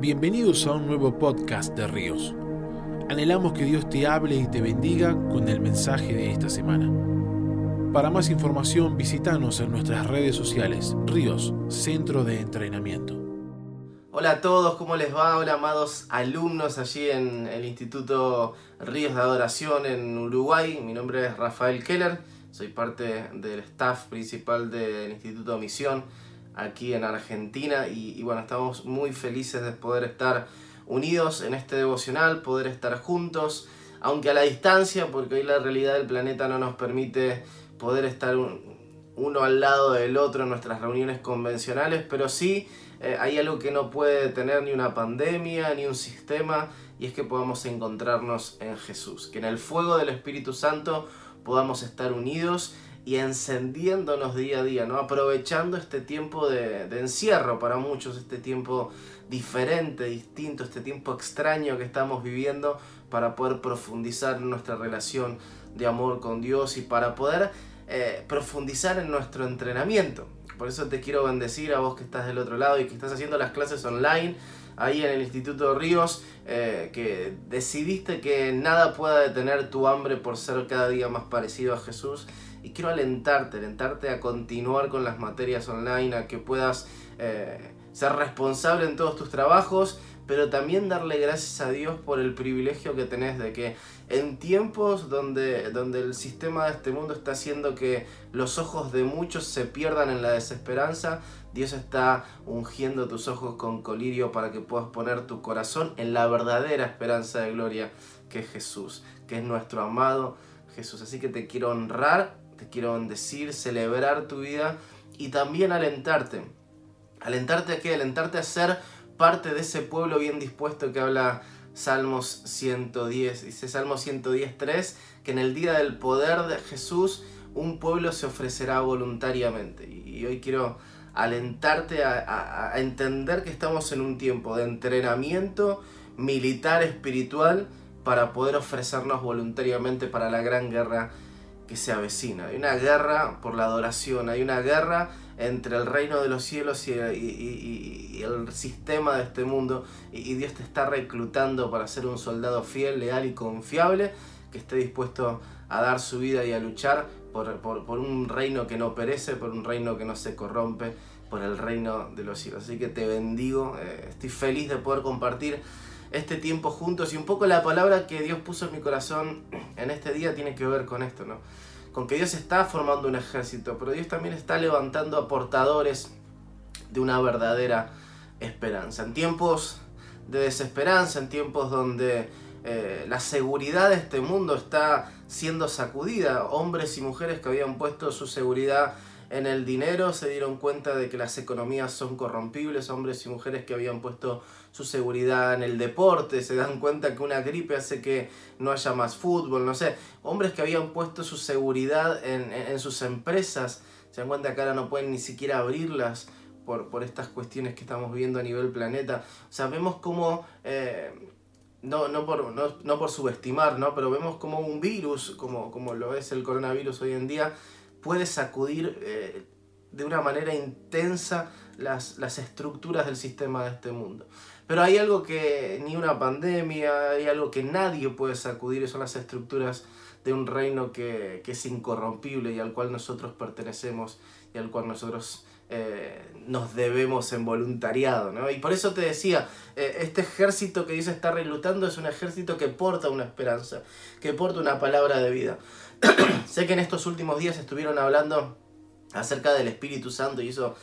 Bienvenidos a un nuevo podcast de Ríos. Anhelamos que Dios te hable y te bendiga con el mensaje de esta semana. Para más información visítanos en nuestras redes sociales, Ríos, Centro de Entrenamiento. Hola a todos, ¿cómo les va? Hola amados alumnos allí en el Instituto Ríos de Adoración en Uruguay. Mi nombre es Rafael Keller, soy parte del staff principal del Instituto Misión aquí en Argentina y, bueno, estamos muy felices de poder estar unidos en este devocional, poder estar juntos, aunque a la distancia, porque hoy la realidad del planeta no nos permite poder estar uno al lado del otro en nuestras reuniones convencionales, pero sí eh, hay algo que no puede tener ni una pandemia ni un sistema, y es que podamos encontrarnos en Jesús, que en el fuego del Espíritu Santo podamos estar unidos y encendiéndonos día a día, ¿no? aprovechando este tiempo de, encierro para muchos, este tiempo diferente, distinto, este tiempo extraño que estamos viviendo para poder profundizar en nuestra relación de amor con Dios y para poder eh, profundizar en nuestro entrenamiento. Por eso te quiero bendecir a vos que estás del otro lado y que estás haciendo las clases online ahí en el Instituto Ríos, eh, que decidiste que nada pueda detener tu hambre por ser cada día más parecido a Jesús y quiero alentarte, alentarte a continuar con las materias online, a que puedas eh, ser responsable en todos tus trabajos, pero también darle gracias a Dios por el privilegio que tenés de que en tiempos donde, donde el sistema de este mundo está haciendo que los ojos de muchos se pierdan en la desesperanza, Dios está ungiendo tus ojos con colirio para que puedas poner tu corazón en la verdadera esperanza de gloria que es Jesús, que es nuestro amado Jesús. Así que te quiero honrar te quiero bendecir, celebrar tu vida y también alentarte. ¿Alentarte a qué? Alentarte a ser parte de ese pueblo bien dispuesto que habla Salmos 110. Dice Salmos 110.3 que en el día del poder de Jesús un pueblo se ofrecerá voluntariamente. Y hoy quiero alentarte a entender que estamos en un tiempo de entrenamiento militar espiritual para poder ofrecernos voluntariamente para la gran guerra que se avecina. Hay una guerra por la adoración, hay una guerra entre el reino de los cielos y, el sistema de este mundo. Y, Dios te está reclutando para ser un soldado fiel, leal y confiable, que esté dispuesto a dar su vida y a luchar por, un reino que no perece, por un reino que no se corrompe, por el reino de los cielos. Así que te bendigo, eh, estoy feliz de poder compartir este tiempo juntos y un poco la palabra que Dios puso en mi corazón en este día tiene que ver con esto, ¿no? Con que Dios está formando un ejército, pero Dios también está levantando a portadores de una verdadera esperanza. En tiempos de desesperanza, en tiempos donde eh, la seguridad de este mundo está siendo sacudida, hombres y mujeres que habían puesto su seguridad en el dinero se dieron cuenta de que las economías son corrompibles, hombres y mujeres que habían puesto su seguridad en el deporte, se dan cuenta que una gripe hace que no haya más fútbol, no sé, hombres que habían puesto su seguridad en, sus empresas, se dan cuenta que ahora no pueden ni siquiera abrirlas por, por estas cuestiones que estamos viendo a nivel planeta. O sea, vemos cómo... Eh, no, no, por, no, por subestimar, ¿no? pero vemos como un virus, como, como lo es el coronavirus hoy en día, puede sacudir eh, de una manera intensa las, las, estructuras del sistema de este mundo. Pero hay algo que ni una pandemia, hay algo que nadie puede sacudir, y son las estructuras de un reino que, que, es incorrompible y al cual nosotros pertenecemos y al cual nosotros eh, nos debemos en voluntariado. ¿no? Y por eso te decía, eh, este ejército que dice estar reclutando es un ejército que porta una esperanza, que porta una palabra de vida. sé que en estos últimos días estuvieron hablando acerca del Espíritu Santo y eso,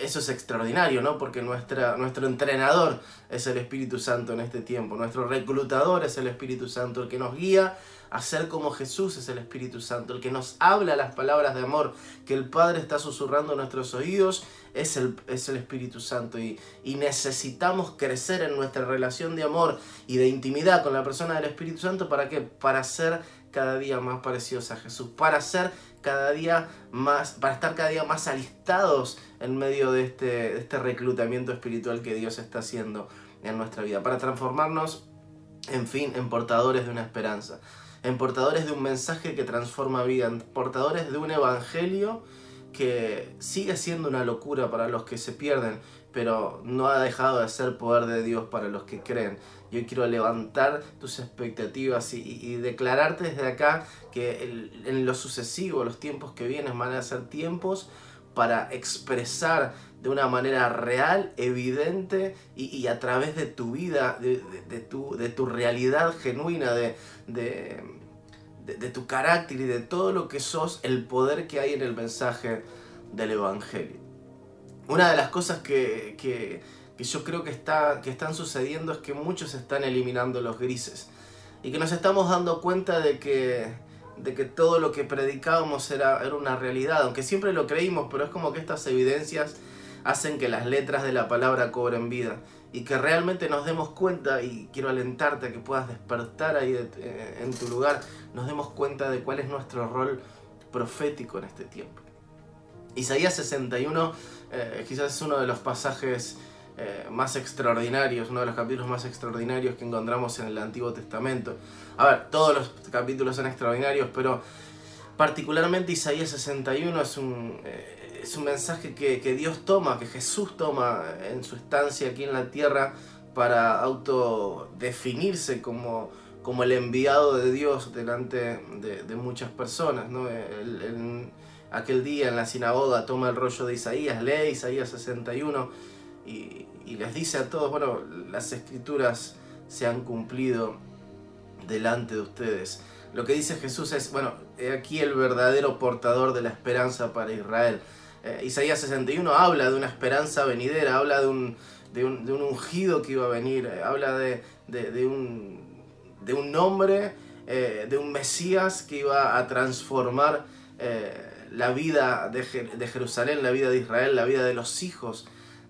eso es extraordinario, ¿no? Porque nuestro entrenador es el Espíritu Santo en este tiempo, nuestro reclutador es el Espíritu Santo, el que nos guía a ser como Jesús es el Espíritu Santo, el que nos habla las palabras de amor que el Padre está susurrando en nuestros oídos es el, es el Espíritu Santo. Y, y necesitamos crecer en nuestra relación de amor y de intimidad con la persona del Espíritu Santo. Para que para ser cada día más parecidos a Jesús, para ser cada día más, para estar cada día más alistados en medio de este, de este reclutamiento espiritual que Dios está haciendo en nuestra vida, para transformarnos, en fin, en portadores de una esperanza, en portadores de un mensaje que transforma vida, en portadores de un evangelio que sigue siendo una locura para los que se pierden, pero no ha dejado de ser poder de Dios para los que creen. Yo quiero levantar tus expectativas y, declararte desde acá que en lo sucesivo, los tiempos que vienen van a ser tiempos para expresar de una manera real, evidente y, a través de tu vida, de, tu, realidad genuina, de, tu carácter y de todo lo que sos, el poder que hay en el mensaje del Evangelio. Una de las cosas que, yo creo que, está, que están sucediendo es que muchos están eliminando los grises y que nos estamos dando cuenta de que, de que todo lo que predicábamos era, era una realidad, aunque siempre lo creímos, pero es como que estas evidencias hacen que las letras de la palabra cobren vida y que realmente nos demos cuenta, y quiero alentarte a que puedas despertar ahí eh, en tu lugar, nos demos cuenta de cuál es nuestro rol profético en este tiempo. Isaías 61 eh, quizás es uno de los pasajes eh, más extraordinarios, uno de los capítulos más extraordinarios que encontramos en el Antiguo Testamento. A ver, todos los capítulos son extraordinarios, pero particularmente Isaías 61 es un, eh, es un mensaje que, Dios toma, que Jesús toma en su estancia aquí en la tierra para autodefinirse como, como el enviado de Dios delante de, muchas personas. ¿no? aquel día en la sinagoga toma el rollo de Isaías, lee Isaías 61 y, les dice a todos, bueno, las escrituras se han cumplido delante de ustedes. Lo que dice Jesús es, bueno, aquí el verdadero portador de la esperanza para Israel. Eh, Isaías 61 habla de una esperanza venidera, habla de un, ungido que iba a venir, eh, habla de, un, de eh, de un Mesías que iba a transformar la vida de, Jerusalén, la vida de Israel, la vida de los hijos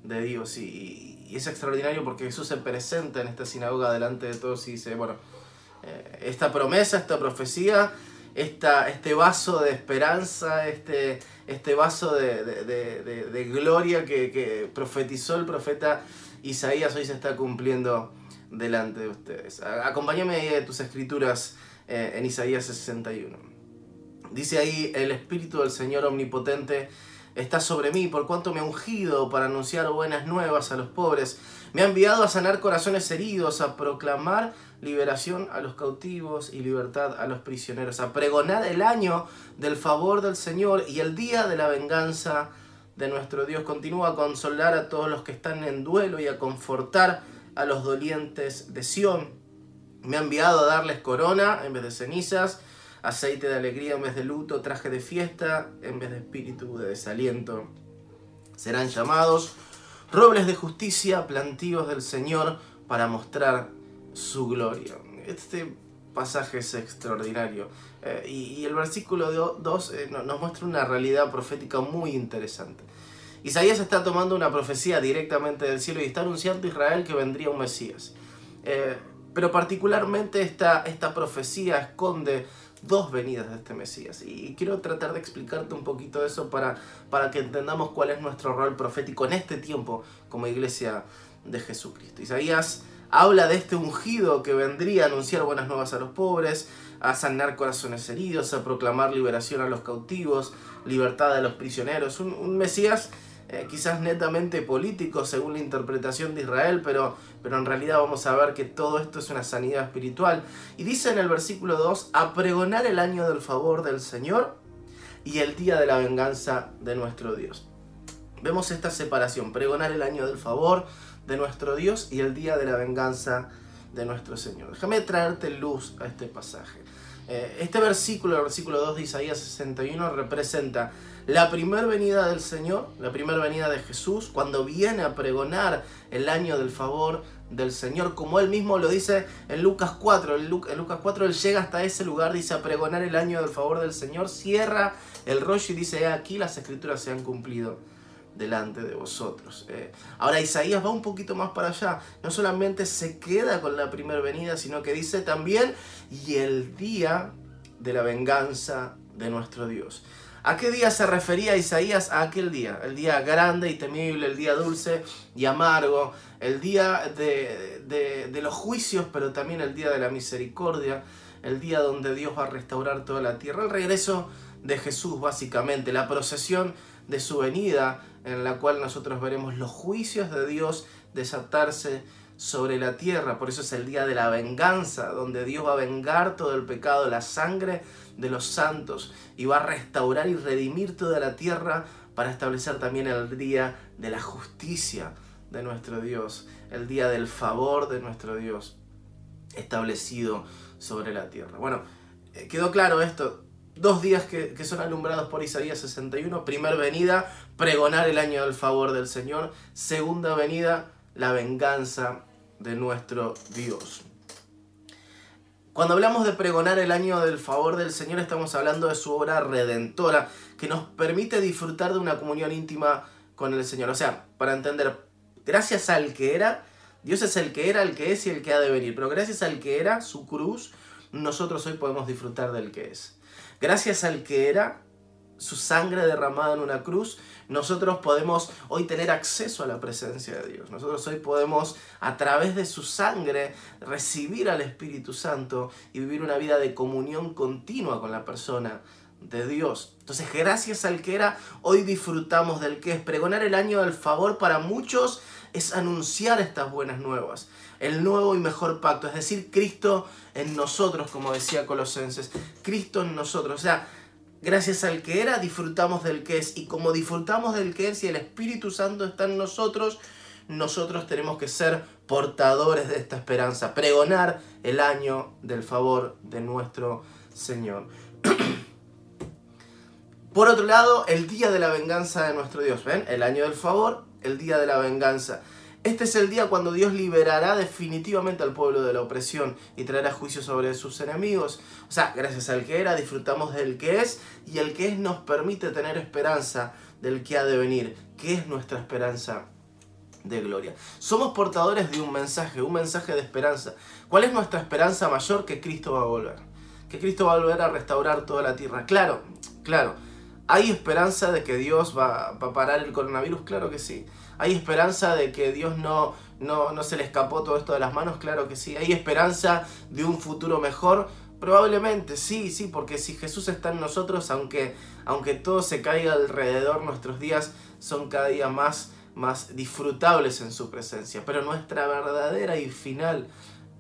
de Dios. Y, es extraordinario porque Jesús se presenta en esta sinagoga delante de todos y dice, bueno, eh, esta promesa, esta profecía, esta, este vaso de esperanza, este, este vaso de, gloria que, profetizó el profeta Isaías hoy se está cumpliendo delante de ustedes. Acompáñame de tus escrituras eh, en Isaías 61. Dice ahí, el Espíritu del Señor Omnipotente está sobre mí, por cuanto me ha ungido para anunciar buenas nuevas a los pobres. Me ha enviado a sanar corazones heridos, a proclamar liberación a los cautivos y libertad a los prisioneros, a pregonar el año del favor del Señor y el día de la venganza de nuestro Dios. Continúa a consolar a todos los que están en duelo y a confortar a los dolientes de Sión. Me ha enviado a darles corona en vez de cenizas aceite de alegría en vez de luto, traje de fiesta en vez de espíritu de desaliento. Serán llamados robles de justicia, plantíos del Señor para mostrar su gloria. Este pasaje es extraordinario. Eh, y, el versículo 2 eh, nos muestra una realidad profética muy interesante. Isaías está tomando una profecía directamente del cielo y está anunciando a Israel que vendría un Mesías. Eh, pero particularmente esta, esta profecía esconde dos venidas de este Mesías. Y quiero tratar de explicarte un poquito eso para, para que entendamos cuál es nuestro rol profético en este tiempo como iglesia de Jesucristo. Isaías habla de este ungido que vendría a anunciar buenas nuevas a los pobres, a sanar corazones heridos, a proclamar liberación a los cautivos, libertad a los prisioneros. Un, un Mesías eh, quizás netamente político según la interpretación de Israel, pero, pero en realidad vamos a ver que todo esto es una sanidad espiritual. Y dice en el versículo 2, a pregonar el año del favor del Señor y el día de la venganza de nuestro Dios. Vemos esta separación, pregonar el año del favor de nuestro Dios y el día de la venganza de nuestro Señor. Déjame traerte luz a este pasaje. Eh, este versículo, el versículo 2 de Isaías 61, representa la primera venida del Señor, la primera venida de Jesús, cuando viene a pregonar el año del favor del Señor, como él mismo lo dice en Lucas 4. En Lucas 4 él llega hasta ese lugar, dice a pregonar el año del favor del Señor, cierra el rollo y dice, aquí las escrituras se han cumplido delante de vosotros. Eh, ahora Isaías va un poquito más para allá, no solamente se queda con la primera venida, sino que dice también, y el día de la venganza de nuestro Dios. ¿A qué día se refería Isaías? A aquel día, el día grande y temible, el día dulce y amargo, el día de, los juicios, pero también el día de la misericordia, el día donde Dios va a restaurar toda la tierra, el regreso de Jesús básicamente, la procesión de su venida en la cual nosotros veremos los juicios de Dios desatarse sobre la tierra. Por eso es el día de la venganza, donde Dios va a vengar todo el pecado, la sangre de los santos y va a restaurar y redimir toda la tierra para establecer también el día de la justicia de nuestro Dios, el día del favor de nuestro Dios establecido sobre la tierra. Bueno, eh, quedó claro esto. Dos días que, que, son alumbrados por Isaías 61. Primer venida, pregonar el año del favor del Señor. Segunda venida, la venganza de nuestro Dios. Cuando hablamos de pregonar el año del favor del Señor, estamos hablando de su obra redentora, que nos permite disfrutar de una comunión íntima con el Señor. O sea, para entender, gracias al que era, Dios es el que era, el que es y el que ha de venir, pero gracias al que era, su cruz, nosotros hoy podemos disfrutar del que es. Gracias al que era, su sangre derramada en una cruz, nosotros podemos hoy tener acceso a la presencia de Dios. Nosotros hoy podemos, a través de su sangre, recibir al Espíritu Santo y vivir una vida de comunión continua con la persona de Dios. Entonces, gracias al que era, hoy disfrutamos del que es. Pregonar el año del favor para muchos es anunciar estas buenas nuevas. El nuevo y mejor pacto, es decir, Cristo en nosotros, como decía Colosenses. Cristo en nosotros. O sea, gracias al que era, disfrutamos del que es. Y como disfrutamos del que es y el Espíritu Santo está en nosotros, nosotros tenemos que ser portadores de esta esperanza, pregonar el año del favor de nuestro Señor. Por otro lado, el día de la venganza de nuestro Dios. ¿Ven? El año del favor, el día de la venganza. Este es el día cuando Dios liberará definitivamente al pueblo de la opresión y traerá juicio sobre sus enemigos. O sea, gracias al que era, disfrutamos del que es y el que es nos permite tener esperanza del que ha de venir, que es nuestra esperanza de gloria. Somos portadores de un mensaje, un mensaje de esperanza. ¿Cuál es nuestra esperanza mayor? Que Cristo va a volver. Que Cristo va a volver a restaurar toda la tierra. Claro, claro. ¿Hay esperanza de que Dios va, va a parar el coronavirus? Claro que sí. ¿Hay esperanza de que Dios no, no, se le escapó todo esto de las manos? Claro que sí. ¿Hay esperanza de un futuro mejor? Probablemente, sí, sí, porque si Jesús está en nosotros, aunque, aunque todo se caiga alrededor, nuestros días son cada día más, más disfrutables en su presencia. Pero nuestra verdadera y final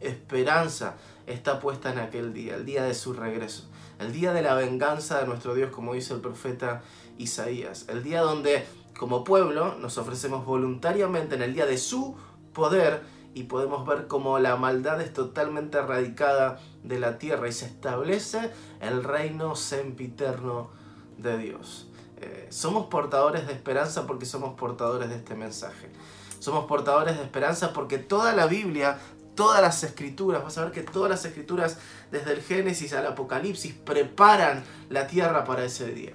esperanza está puesta en aquel día, el día de su regreso, el día de la venganza de nuestro Dios, como dice el profeta Isaías, el día donde como pueblo nos ofrecemos voluntariamente en el día de su poder y podemos ver cómo la maldad es totalmente erradicada de la tierra y se establece el reino sempiterno de Dios. Eh, somos portadores de esperanza porque somos portadores de este mensaje. Somos portadores de esperanza porque toda la Biblia, todas las escrituras, vas a ver que todas las escrituras desde el Génesis al Apocalipsis preparan la tierra para ese día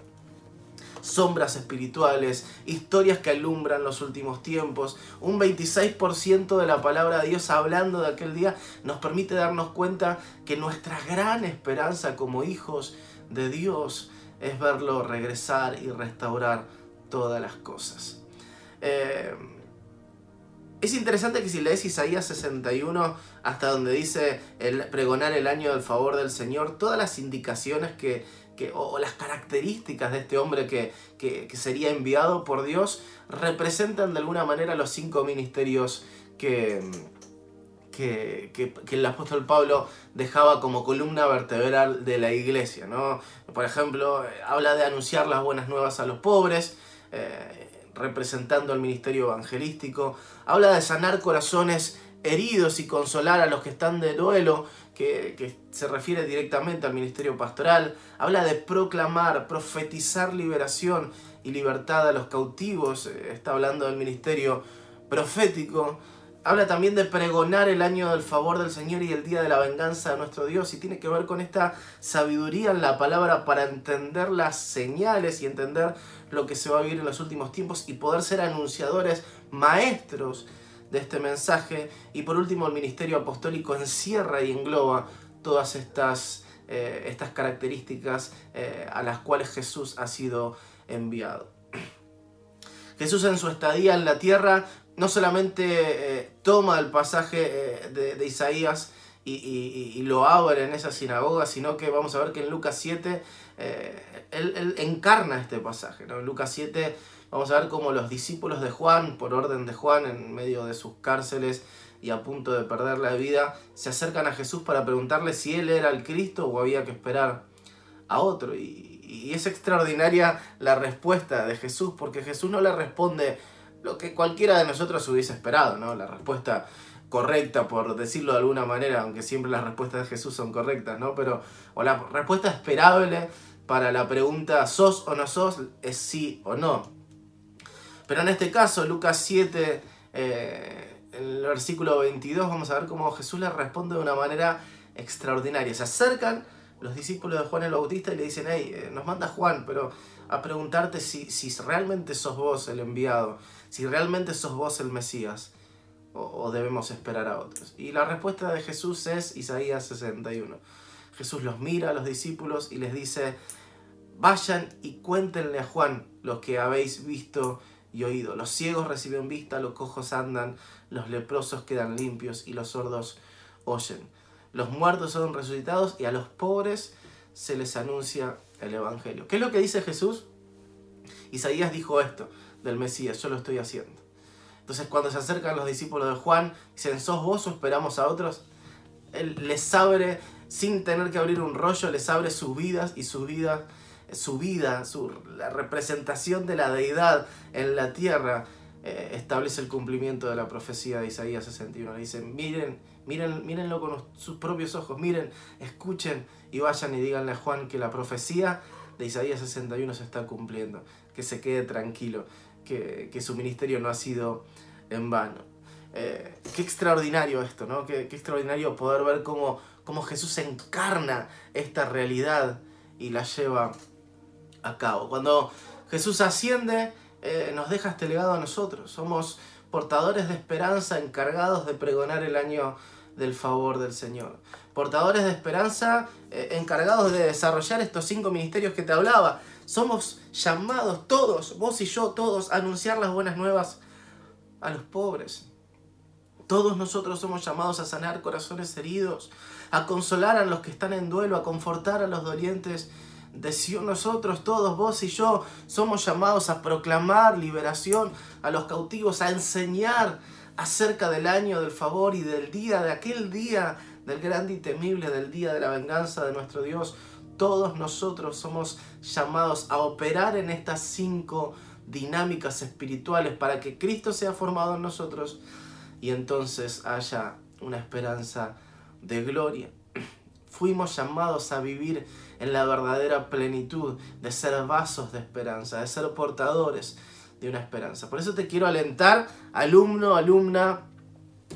sombras espirituales, historias que alumbran los últimos tiempos. Un 26% de la palabra de Dios hablando de aquel día nos permite darnos cuenta que nuestra gran esperanza como hijos de Dios es verlo regresar y restaurar todas las cosas. Eh, es interesante que si lees Isaías 61 hasta donde dice el pregonar el año del favor del Señor, todas las indicaciones que, o, las características de este hombre que, sería enviado por Dios representan de alguna manera los cinco ministerios que, que, el apóstol Pablo dejaba como columna vertebral de la iglesia. ¿no? Por ejemplo, habla de anunciar las buenas nuevas a los pobres, eh, representando el ministerio evangelístico. Habla de sanar corazones heridos y consolar a los que están de duelo, que, se refiere directamente al ministerio pastoral. Habla de proclamar, profetizar liberación y libertad a los cautivos. Eh, está hablando del ministerio profético. Habla también de pregonar el año del favor del Señor y el día de la venganza de nuestro Dios. Y tiene que ver con esta sabiduría en la palabra para entender las señales y entender lo que se va a vivir en los últimos tiempos y poder ser anunciadores maestros de este mensaje. Y por último, el ministerio apostólico encierra y engloba todas estas, eh, estas características eh, a las cuales Jesús ha sido enviado. Jesús en su estadía en la tierra no solamente eh, toma el pasaje de, Isaías y, lo abre en esa sinagoga, sino que vamos a ver que en Lucas 7 eh, él, encarna este pasaje. ¿no? En Lucas 7 vamos a ver cómo los discípulos de Juan, por orden de Juan, en medio de sus cárceles y a punto de perder la vida, se acercan a Jesús para preguntarle si él era el Cristo o había que esperar a otro. Y, y es extraordinaria la respuesta de Jesús, porque Jesús no le responde lo que cualquiera de nosotros hubiese esperado, ¿no? La respuesta correcta, por decirlo de alguna manera, aunque siempre las respuestas de Jesús son correctas, ¿no? Pero, o la respuesta esperable para la pregunta ¿sos o no sos? es sí o no. Pero en este caso, Lucas 7, eh, el versículo 22, vamos a ver cómo Jesús le responde de una manera extraordinaria. Se acercan los discípulos de Juan el Bautista y le dicen, hey, eh, nos manda Juan, pero a preguntarte si, si realmente sos vos el enviado, si realmente sos vos el Mesías o, debemos esperar a otros? Y la respuesta de Jesús es Isaías 61. Jesús los mira a los discípulos y les dice, vayan y cuéntenle a Juan lo que habéis visto y oído. Los ciegos reciben vista, los cojos andan, los leprosos quedan limpios y los sordos oyen. Los muertos son resucitados y a los pobres se les anuncia el Evangelio. ¿Qué es lo que dice Jesús? Isaías dijo esto del Mesías, yo lo estoy haciendo. Entonces cuando se acercan los discípulos de Juan, dicen, ¿sos vos o esperamos a otros? Él les abre, sin tener que abrir un rollo, les abre sus vidas y sus vidas, su vida, su, la representación de la deidad en la tierra, eh, establece el cumplimiento de la profecía de Isaías 61. Le dicen, miren, miren, mírenlo con sus propios ojos, miren, escuchen y vayan y díganle a Juan que la profecía de Isaías 61 se está cumpliendo, que se quede tranquilo que, su ministerio no ha sido en vano. Eh, qué extraordinario esto, ¿no? Qué, extraordinario poder ver cómo, cómo, Jesús encarna esta realidad y la lleva a cabo. Cuando Jesús asciende, eh, nos deja este legado a nosotros. Somos portadores de esperanza encargados de pregonar el año del favor del Señor. Portadores de esperanza eh, encargados de desarrollar estos cinco ministerios que te hablaba. Somos llamados todos, vos y yo, todos, a anunciar las buenas nuevas a los pobres. Todos nosotros somos llamados a sanar corazones heridos, a consolar a los que están en duelo, a confortar a los dolientes de Sion. Nosotros, todos, vos y yo, somos llamados a proclamar liberación a los cautivos, a enseñar acerca del año del favor y del día, de aquel día, del grande y temible, del día de la venganza de nuestro Dios todos nosotros somos llamados a operar en estas cinco dinámicas espirituales para que Cristo sea formado en nosotros y entonces haya una esperanza de gloria. Fuimos llamados a vivir en la verdadera plenitud, de ser vasos de esperanza, de ser portadores de una esperanza. Por eso te quiero alentar, alumno, alumna,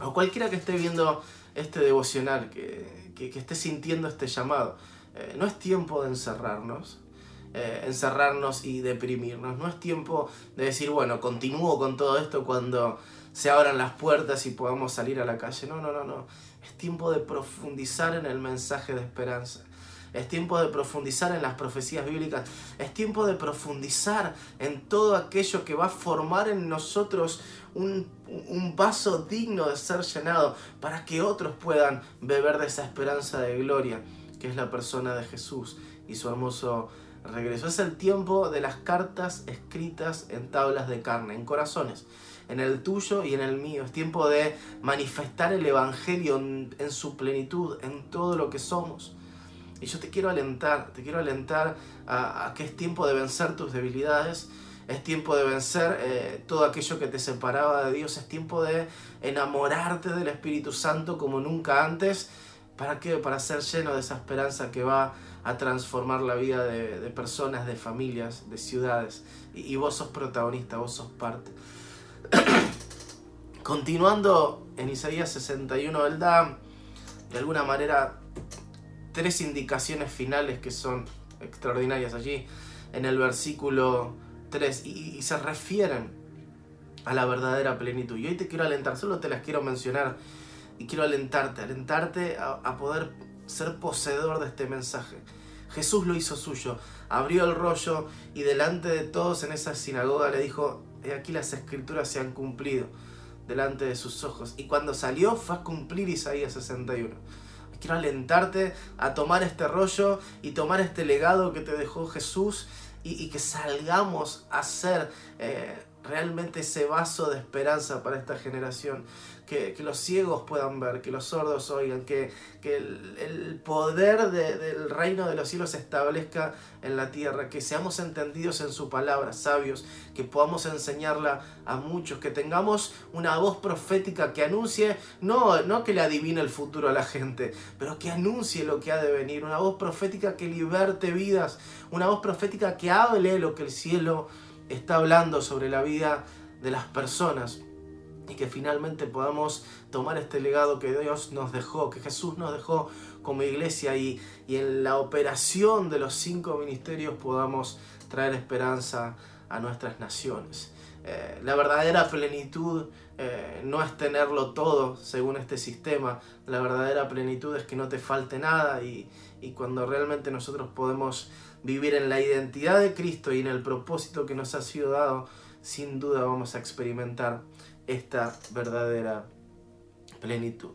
o cualquiera que esté viendo este devocional, que, que esté sintiendo este llamado eh, no es tiempo de encerrarnos, eh, encerrarnos y deprimirnos. No es tiempo de decir, bueno, continúo con todo esto cuando se abran las puertas y podamos salir a la calle. No, no, no, no. Es tiempo de profundizar en el mensaje de esperanza. Es tiempo de profundizar en las profecías bíblicas. Es tiempo de profundizar en todo aquello que va a formar en nosotros un, vaso digno de ser llenado para que otros puedan beber de esa esperanza de gloria que es la persona de Jesús y su hermoso regreso. Es el tiempo de las cartas escritas en tablas de carne, en corazones, en el tuyo y en el mío. Es tiempo de manifestar el Evangelio en, su plenitud, en todo lo que somos. Y yo te quiero alentar, te quiero alentar a, que es tiempo de vencer tus debilidades, es tiempo de vencer eh, todo aquello que te separaba de Dios, es tiempo de enamorarte del Espíritu Santo como nunca antes ¿Para qué? Para ser lleno de esa esperanza que va a transformar la vida de, personas, de familias, de ciudades. Y, vos sos protagonista, vos sos parte. Continuando en Isaías 61, él da de alguna manera tres indicaciones finales que son extraordinarias allí en el versículo 3 y, se refieren a la verdadera plenitud. Y hoy te quiero alentar, solo te las quiero mencionar y quiero alentarte, alentarte a, poder ser poseedor de este mensaje. Jesús lo hizo suyo, abrió el rollo y delante de todos en esa sinagoga le dijo, he aquí las escrituras se han cumplido delante de sus ojos. Y cuando salió fue a cumplir Isaías 61. Quiero alentarte a tomar este rollo y tomar este legado que te dejó Jesús y, que salgamos a ser eh, realmente ese vaso de esperanza para esta generación. Que, los ciegos puedan ver, que los sordos oigan, que, el, poder del reino de los cielos establezca en la tierra, que seamos entendidos en su palabra, sabios, que podamos enseñarla a muchos, que tengamos una voz profética que anuncie, no, no que le adivine el futuro a la gente, pero que anuncie lo que ha de venir, una voz profética que liberte vidas, una voz profética que hable lo que el cielo está hablando sobre la vida de las personas y que finalmente podamos tomar este legado que Dios nos dejó, que Jesús nos dejó como iglesia y, en la operación de los cinco ministerios podamos traer esperanza a nuestras naciones. Eh, la verdadera plenitud eh, no es tenerlo todo según este sistema, la verdadera plenitud es que no te falte nada y, y cuando realmente nosotros podemos vivir en la identidad de Cristo y en el propósito que nos ha sido dado, sin duda vamos a experimentar esta verdadera plenitud.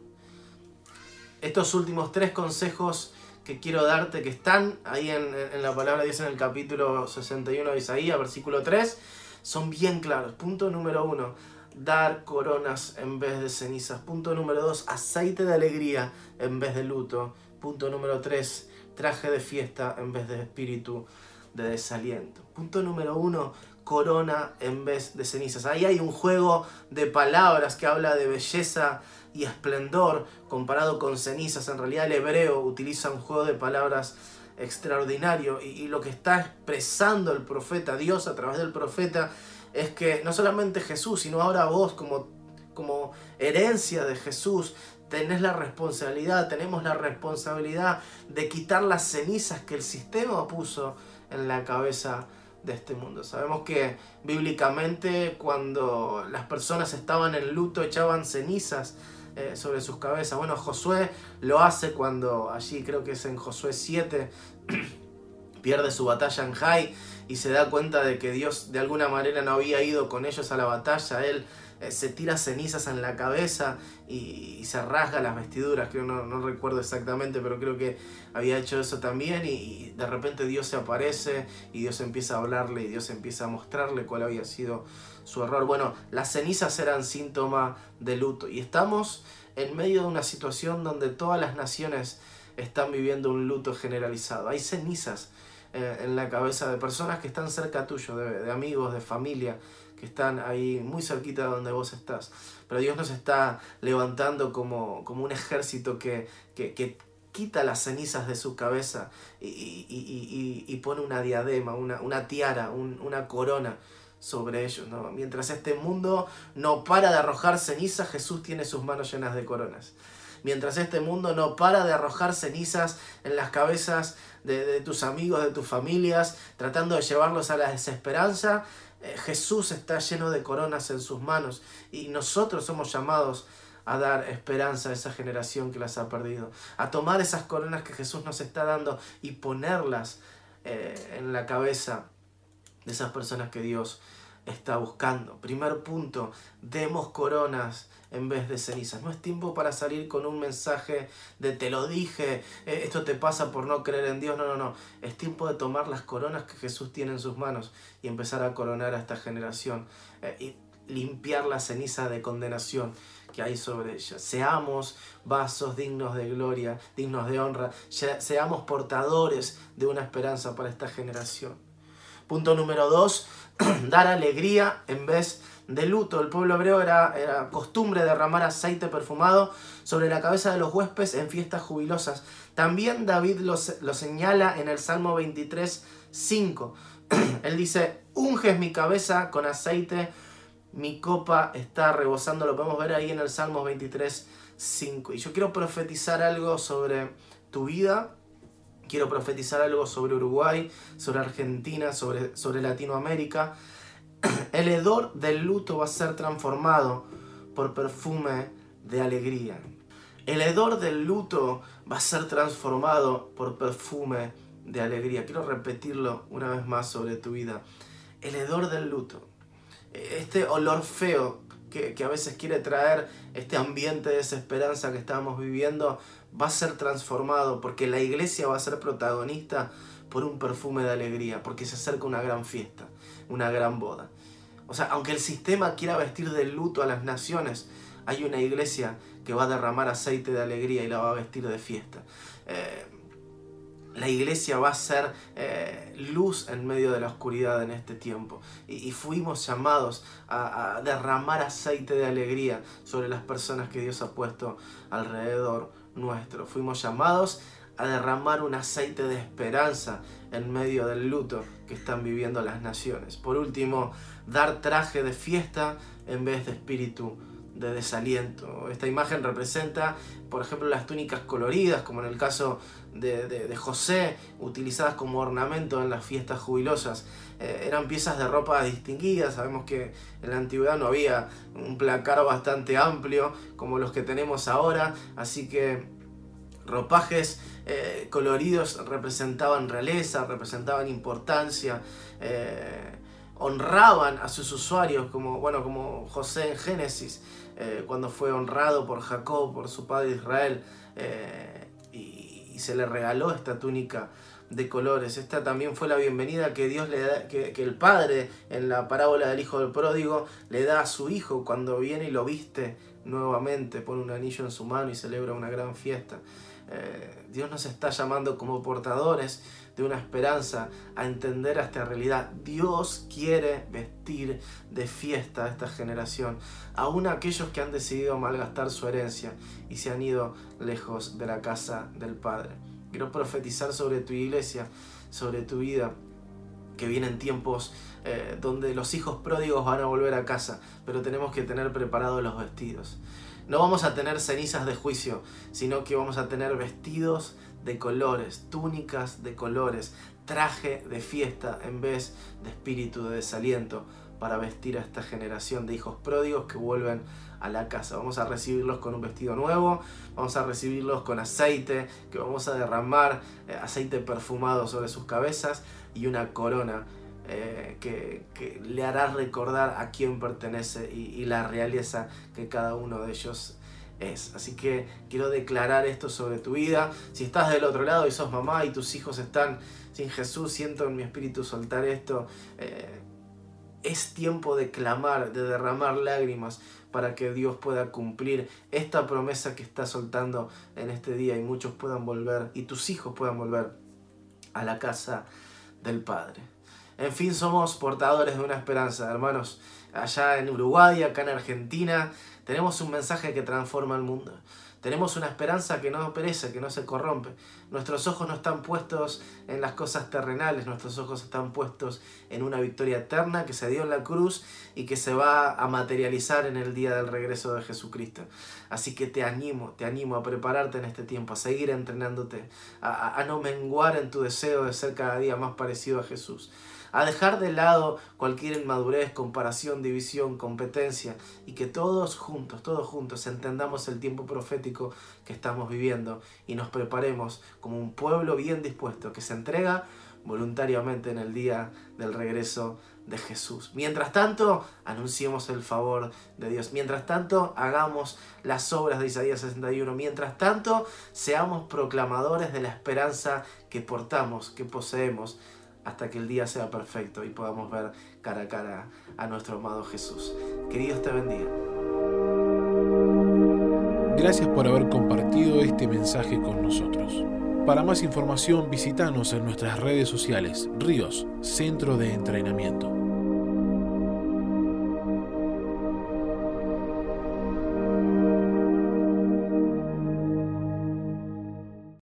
Estos últimos tres consejos que quiero darte, que están ahí en, la palabra de Dios en el capítulo 61 de Isaías, versículo 3, son bien claros. Punto número uno, dar coronas en vez de cenizas. Punto número dos, aceite de alegría en vez de luto. Punto número tres, traje de fiesta en vez de espíritu de desaliento. Punto número uno, corona en vez de cenizas. Ahí hay un juego de palabras que habla de belleza y esplendor comparado con cenizas. En realidad el hebreo utiliza un juego de palabras extraordinario y, lo que está expresando el profeta, Dios a través del profeta, es que no solamente Jesús, sino ahora vos como, como herencia de Jesús, tenés la responsabilidad, tenemos la responsabilidad de quitar las cenizas que el sistema puso en la cabeza de este mundo. Sabemos que bíblicamente cuando las personas estaban en luto echaban cenizas eh, sobre sus cabezas. Bueno, Josué lo hace cuando allí creo que es en Josué 7 pierde su batalla en Jai y se da cuenta de que Dios de alguna manera no había ido con ellos a la batalla. Él se tira cenizas en la cabeza y, se rasga las vestiduras, creo, no, no, recuerdo exactamente, pero creo que había hecho eso también y, de repente Dios se aparece y Dios empieza a hablarle y Dios empieza a mostrarle cuál había sido su error. Bueno, las cenizas eran síntoma de luto y estamos en medio de una situación donde todas las naciones están viviendo un luto generalizado. Hay cenizas eh, en la cabeza de personas que están cerca tuyo, de amigos, de familia, que están ahí muy cerquita de donde vos estás. Pero Dios nos está levantando como, como un ejército que, que, quita las cenizas de su cabeza y, y, y, pone una diadema, una, una tiara, una corona sobre ellos. ¿no? Mientras este mundo no para de arrojar cenizas, Jesús tiene sus manos llenas de coronas. Mientras este mundo no para de arrojar cenizas en las cabezas de, tus amigos, de tus familias, tratando de llevarlos a la desesperanza, eh, Jesús está lleno de coronas en sus manos y nosotros somos llamados a dar esperanza a esa generación que las ha perdido, a tomar esas coronas que Jesús nos está dando y ponerlas eh, en la cabeza de esas personas que Dios está buscando. Primer punto, demos coronas en vez de cenizas. No es tiempo para salir con un mensaje de te lo dije, eh, esto te pasa por no creer en Dios. No, no, no. Es tiempo de tomar las coronas que Jesús tiene en sus manos y empezar a coronar a esta generación eh, y limpiar la ceniza de condenación que hay sobre ella. Seamos vasos dignos de gloria, dignos de honra, seamos portadores de una esperanza para esta generación. Punto número dos, dar alegría en vez de luto. El pueblo hebreo era, costumbre derramar aceite perfumado sobre la cabeza de los huéspedes en fiestas jubilosas. También David lo, lo señala en el Salmo 23, 5. Él dice, unges mi cabeza con aceite, mi copa está rebosando. Lo podemos ver ahí en el Salmo 23, 5. Y yo quiero profetizar algo sobre tu vida. Quiero profetizar algo sobre Uruguay, sobre Argentina, sobre, sobre Latinoamérica el hedor del luto va a ser transformado por perfume de alegría. El hedor del luto va a ser transformado por perfume de alegría. Quiero repetirlo una vez más sobre tu vida. El hedor del luto. Este olor feo que, a veces quiere traer este ambiente de desesperanza que estamos viviendo, va a ser transformado porque la iglesia va a ser protagonista por un perfume de alegría, porque se acerca una gran fiesta, una gran boda. O sea, aunque el sistema quiera vestir de luto a las naciones, hay una iglesia que va a derramar aceite de alegría y la va a vestir de fiesta. Eh, la iglesia va a ser eh, luz en medio de la oscuridad en este tiempo. Y, fuimos llamados a, a, derramar aceite de alegría sobre las personas que Dios ha puesto alrededor nuestro. Fuimos llamados a derramar un aceite de esperanza en medio del luto que están viviendo las naciones. Por último, dar traje de fiesta en vez de espíritu de desaliento. Esta imagen representa, por ejemplo, las túnicas coloridas, como en el caso de, José, utilizadas como ornamento en las fiestas jubilosas. Eh, eran piezas de ropa distinguidas, sabemos que en la antigüedad no había un placar bastante amplio como los que tenemos ahora, así que ropajes eh, coloridos representaban realeza, representaban importancia. Eh, honraban a sus usuarios, como, bueno, como José en Génesis, eh, cuando fue honrado por Jacob, por su padre Israel, y, se le regaló esta túnica de colores. Esta también fue la bienvenida que Dios le da, que, el padre en la parábola del hijo del pródigo le da a su hijo cuando viene y lo viste nuevamente, pone un anillo en su mano y celebra una gran fiesta. Eh, Dios nos está llamando como portadores de una esperanza a entender esta realidad. Dios quiere vestir de fiesta a esta generación, aún aquellos que han decidido malgastar su herencia y se han ido lejos de la casa del Padre. Quiero profetizar sobre tu iglesia, sobre tu vida, que vienen tiempos eh, donde los hijos pródigos van a volver a casa, pero tenemos que tener preparados los vestidos. No vamos a tener cenizas de juicio, sino que vamos a tener vestidos de colores, túnicas de colores, traje de fiesta en vez de espíritu de desaliento para vestir a esta generación de hijos pródigos que vuelven a la casa. Vamos a recibirlos con un vestido nuevo, vamos a recibirlos con aceite, que vamos a derramar eh, aceite perfumado sobre sus cabezas y una corona eh, que, le hará recordar a quién pertenece y, la realeza que cada uno de ellos es. Así que quiero declarar esto sobre tu vida. Si estás del otro lado y sos mamá y tus hijos están sin Jesús, siento en mi espíritu soltar esto. Eh, es tiempo de clamar, de derramar lágrimas para que Dios pueda cumplir esta promesa que está soltando en este día y muchos puedan volver y tus hijos puedan volver a la casa del Padre. En fin, somos portadores de una esperanza, hermanos. Allá en Uruguay, acá en Argentina, tenemos un mensaje que transforma el mundo. Tenemos una esperanza que no perece, que no se corrompe. Nuestros ojos no están puestos en las cosas terrenales, nuestros ojos están puestos en una victoria eterna que se dio en la cruz y que se va a materializar en el día del regreso de Jesucristo. Así que te animo, te animo a prepararte en este tiempo, a seguir entrenándote, a, a no menguar en tu deseo de ser cada día más parecido a Jesús a dejar de lado cualquier inmadurez, comparación, división, competencia y que todos juntos, todos juntos entendamos el tiempo profético que estamos viviendo y nos preparemos como un pueblo bien dispuesto que se entrega voluntariamente en el día del regreso de Jesús. Mientras tanto, anunciemos el favor de Dios. Mientras tanto, hagamos las obras de Isaías 61. Mientras tanto, seamos proclamadores de la esperanza que portamos, que poseemos hasta que el día sea perfecto y podamos ver cara a cara a nuestro amado Jesús. Que Dios te bendiga. Gracias por haber compartido este mensaje con nosotros. Para más información visítanos en nuestras redes sociales, Ríos, Centro de Entrenamiento.